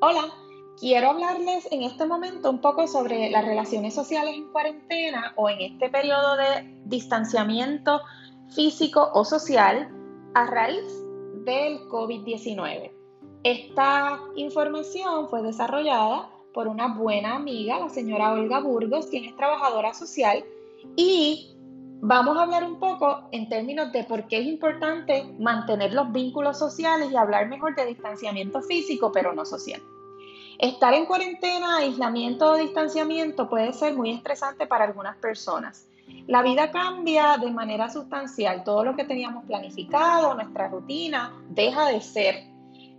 Hola, quiero hablarles en este momento un poco sobre las relaciones sociales en cuarentena o en este periodo de distanciamiento físico o social a raíz del COVID-19. Esta información fue desarrollada por una buena amiga, la señora Olga Burgos, quien es trabajadora social, y vamos a hablar un poco en términos de por qué es importante mantener los vínculos sociales y hablar mejor de distanciamiento físico, pero no social. Estar en cuarentena, aislamiento o distanciamiento puede ser muy estresante para algunas personas. La vida cambia de manera sustancial, todo lo que teníamos planificado, nuestra rutina, deja de ser.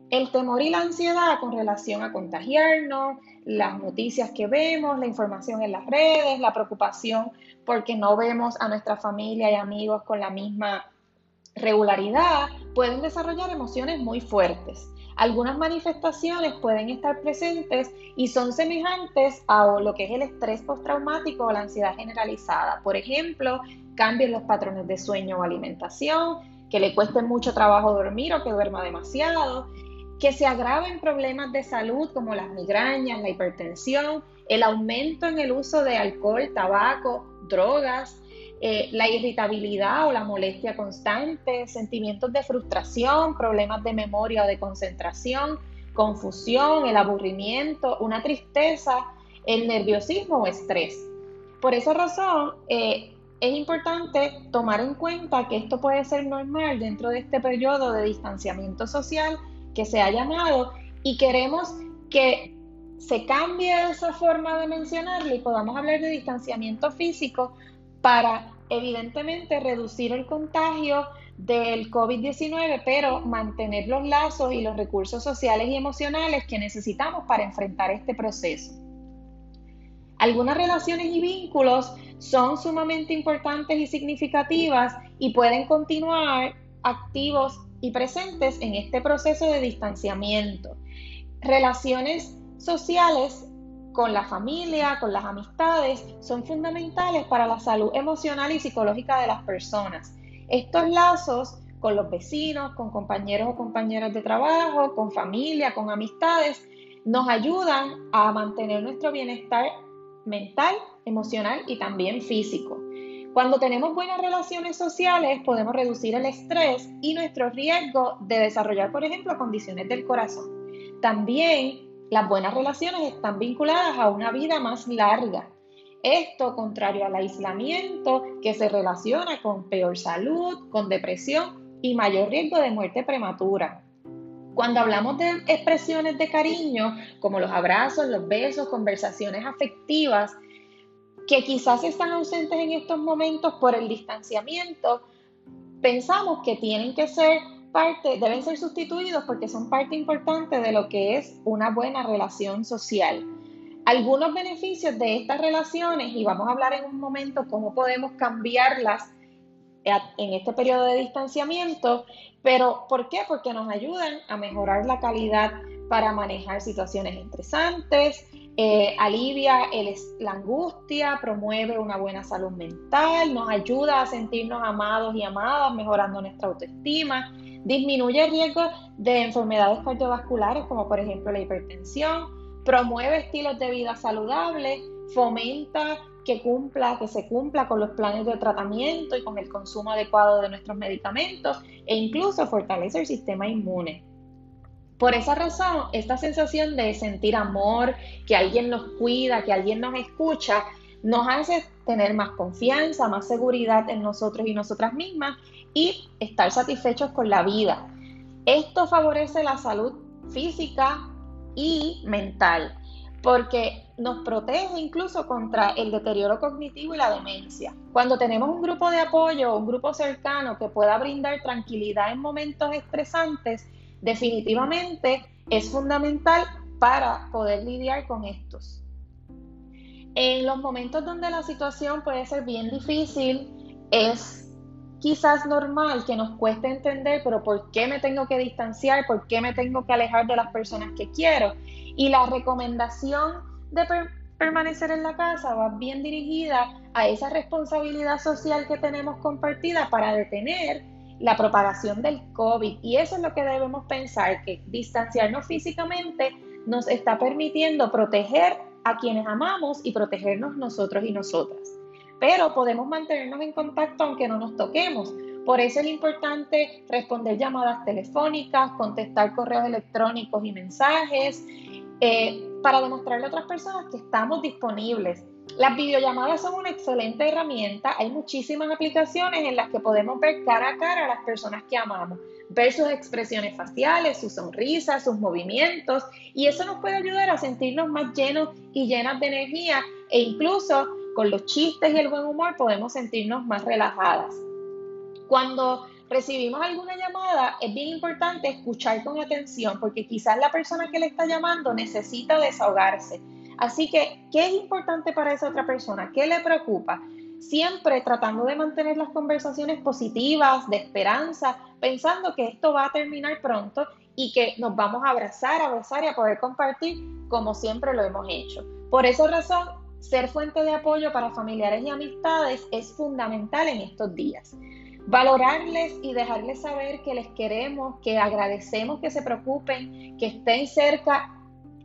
El temor y la ansiedad con relación a contagiarnos, las noticias que vemos, la información en las redes, la preocupación porque no vemos a nuestra familia y amigos con la misma regularidad, pueden desarrollar emociones muy fuertes. Algunas manifestaciones pueden estar presentes y son semejantes a lo que es el estrés postraumático o la ansiedad generalizada. Por ejemplo, cambios en los patrones de sueño o alimentación, que le cueste mucho trabajo dormir o que duerma demasiado, que se agraven problemas de salud como las migrañas, la hipertensión, el aumento en el uso de alcohol, tabaco, drogas, eh, la irritabilidad o la molestia constante, sentimientos de frustración, problemas de memoria o de concentración, confusión, el aburrimiento, una tristeza, el nerviosismo o estrés. Por esa razón, eh, es importante tomar en cuenta que esto puede ser normal dentro de este periodo de distanciamiento social que se ha llamado y queremos que se cambie esa forma de mencionarlo y podamos hablar de distanciamiento físico para evidentemente reducir el contagio del COVID-19, pero mantener los lazos y los recursos sociales y emocionales que necesitamos para enfrentar este proceso. Algunas relaciones y vínculos son sumamente importantes y significativas y pueden continuar activos y presentes en este proceso de distanciamiento. Relaciones sociales con la familia, con las amistades, son fundamentales para la salud emocional y psicológica de las personas. Estos lazos con los vecinos, con compañeros o compañeras de trabajo, con familia, con amistades, nos ayudan a mantener nuestro bienestar mental, emocional y también físico. Cuando tenemos buenas relaciones sociales, podemos reducir el estrés y nuestro riesgo de desarrollar, por ejemplo, condiciones del corazón. También las buenas relaciones están vinculadas a una vida más larga. Esto contrario al aislamiento que se relaciona con peor salud, con depresión y mayor riesgo de muerte prematura. Cuando hablamos de expresiones de cariño, como los abrazos, los besos, conversaciones afectivas, que quizás están ausentes en estos momentos por el distanciamiento, pensamos que tienen que ser parte, deben ser sustituidos porque son parte importante de lo que es una buena relación social. Algunos beneficios de estas relaciones, y vamos a hablar en un momento cómo podemos cambiarlas en este periodo de distanciamiento, pero ¿por qué? Porque nos ayudan a mejorar la calidad para manejar situaciones estresantes, eh, alivia la angustia, promueve una buena salud mental, nos ayuda a sentirnos amados y amadas, mejorando nuestra autoestima, disminuye el riesgo de enfermedades cardiovasculares como por ejemplo la hipertensión, promueve estilos de vida saludables, fomenta que cumpla, que se cumpla con los planes de tratamiento y con el consumo adecuado de nuestros medicamentos e incluso fortalece el sistema inmune. Por esa razón, esta sensación de sentir amor, que alguien nos cuida, que alguien nos escucha, nos hace tener más confianza, más seguridad en nosotros y nosotras mismas y estar satisfechos con la vida. Esto favorece la salud física y mental porque nos protege incluso contra el deterioro cognitivo y la demencia. Cuando tenemos un grupo de apoyo, un grupo cercano que pueda brindar tranquilidad en momentos estresantes, definitivamente es fundamental para poder lidiar con estos. En los momentos donde la situación puede ser bien difícil, es quizás normal que nos cueste entender, pero ¿por qué me tengo que distanciar? ¿Por qué me tengo que alejar de las personas que quiero? Y la recomendación de permanecer en la casa va bien dirigida a esa responsabilidad social que tenemos compartida para detener la propagación del COVID. Y eso es lo que debemos pensar, que distanciarnos físicamente nos está permitiendo proteger a quienes amamos y protegernos nosotros y nosotras. Pero podemos mantenernos en contacto aunque no nos toquemos. Por eso es importante responder llamadas telefónicas, contestar correos electrónicos y mensajes, eh, para demostrarle a otras personas que estamos disponibles. Las videollamadas son una excelente herramienta. Hay muchísimas aplicaciones en las que podemos ver cara a cara a las personas que amamos, ver sus expresiones faciales, sus sonrisas, sus movimientos, y eso nos puede ayudar a sentirnos más llenos y llenas de energía e incluso con los chistes y el buen humor podemos sentirnos más relajadas. Cuando recibimos alguna llamada, es bien importante escuchar con atención porque quizás la persona que le está llamando necesita desahogarse. Así que, ¿qué es importante para esa otra persona? ¿Qué le preocupa? Siempre tratando de mantener las conversaciones positivas, de esperanza, pensando que esto va a terminar pronto y que nos vamos a abrazar, a besar y a poder compartir como siempre lo hemos hecho. Por esa razón, ser fuente de apoyo para familiares y amistades es fundamental en estos días valorarles y dejarles saber que les queremos, que agradecemos que se preocupen, que estén cerca,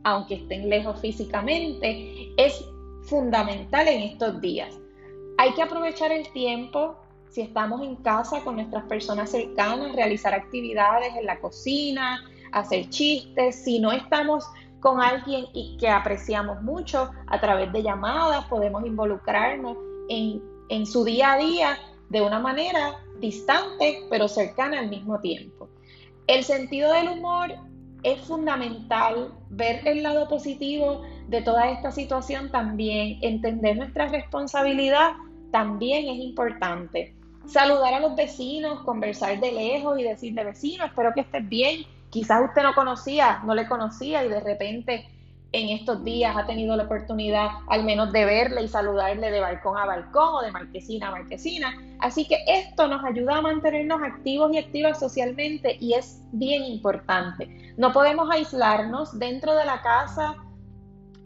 aunque estén lejos físicamente, es fundamental en estos días. Hay que aprovechar el tiempo, si estamos en casa con nuestras personas cercanas, realizar actividades en la cocina, hacer chistes, si no estamos con alguien y que apreciamos mucho a través de llamadas, podemos involucrarnos en, su día a día de una manera distante pero cercana al mismo tiempo. El sentido del humor es fundamental, ver el lado positivo de toda esta situación también, entender nuestra responsabilidad también es importante. Saludar a los vecinos, conversar de lejos y decirle vecino, espero que estés bien. Quizás usted no conocía, no le conocía y de repente en estos días ha tenido la oportunidad al menos de verle y saludarle de balcón a balcón o de marquesina a marquesina. Así que esto nos ayuda a mantenernos activos y activas socialmente y es bien importante. No podemos aislarnos dentro de la casa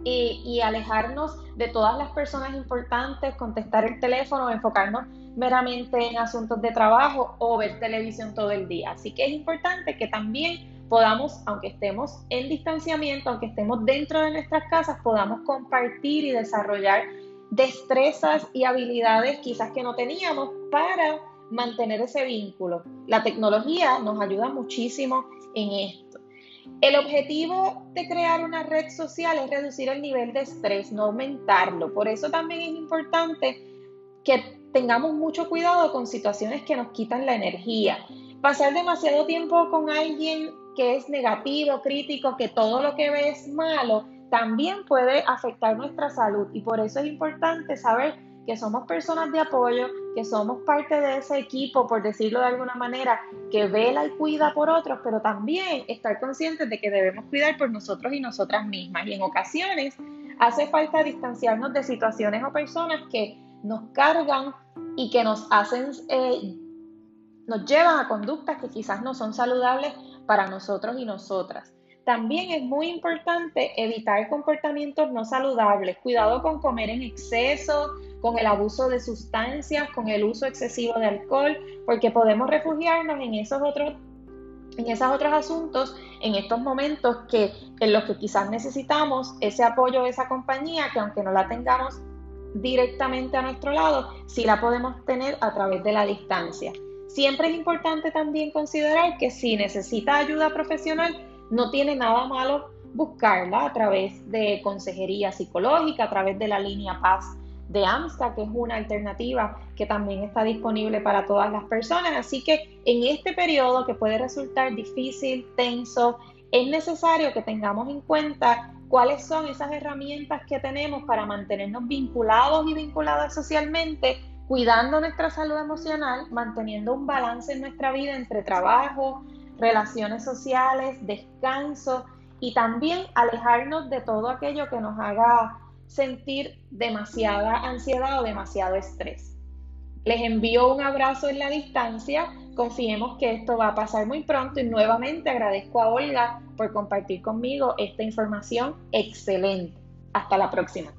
y, y alejarnos de todas las personas importantes, contestar el teléfono, enfocarnos meramente en asuntos de trabajo o ver televisión todo el día. Así que es importante que también podamos, aunque estemos en distanciamiento, aunque estemos dentro de nuestras casas, podamos compartir y desarrollar destrezas y habilidades quizás que no teníamos para mantener ese vínculo. La tecnología nos ayuda muchísimo en esto. El objetivo de crear una red social es reducir el nivel de estrés, no aumentarlo. Por eso también es importante que tengamos mucho cuidado con situaciones que nos quitan la energía. Pasar demasiado tiempo con alguien que es negativo, crítico, que todo lo que ve es malo, también puede afectar nuestra salud. Y por eso es importante saber que somos personas de apoyo, que somos parte de ese equipo, por decirlo de alguna manera, que vela y cuida por otros, pero también estar conscientes de que debemos cuidar por nosotros y nosotras mismas. Y en ocasiones hace falta distanciarnos de situaciones o personas que nos cargan y que nos hacen, eh, nos llevan a conductas que quizás no son saludables para nosotros y nosotras. También es muy importante evitar comportamientos no saludables. Cuidado con comer en exceso, con el abuso de sustancias, con el uso excesivo de alcohol, porque podemos refugiarnos en esos otros en esos otros asuntos, en estos momentos que en los que quizás necesitamos ese apoyo, esa compañía, que aunque no la tengamos directamente a nuestro lado, sí la podemos tener a través de la distancia. Siempre es importante también considerar que si necesita ayuda profesional, no tiene nada malo buscarla a través de consejería psicológica, a través de la línea Paz de AMSTA, que es una alternativa que también está disponible para todas las personas. Así que en este periodo que puede resultar difícil, tenso, es necesario que tengamos en cuenta cuáles son esas herramientas que tenemos para mantenernos vinculados y vinculadas socialmente cuidando nuestra salud emocional, manteniendo un balance en nuestra vida entre trabajo, relaciones sociales, descanso y también alejarnos de todo aquello que nos haga sentir demasiada ansiedad o demasiado estrés. Les envío un abrazo en la distancia, confiemos que esto va a pasar muy pronto y nuevamente agradezco a Olga por compartir conmigo esta información excelente. Hasta la próxima.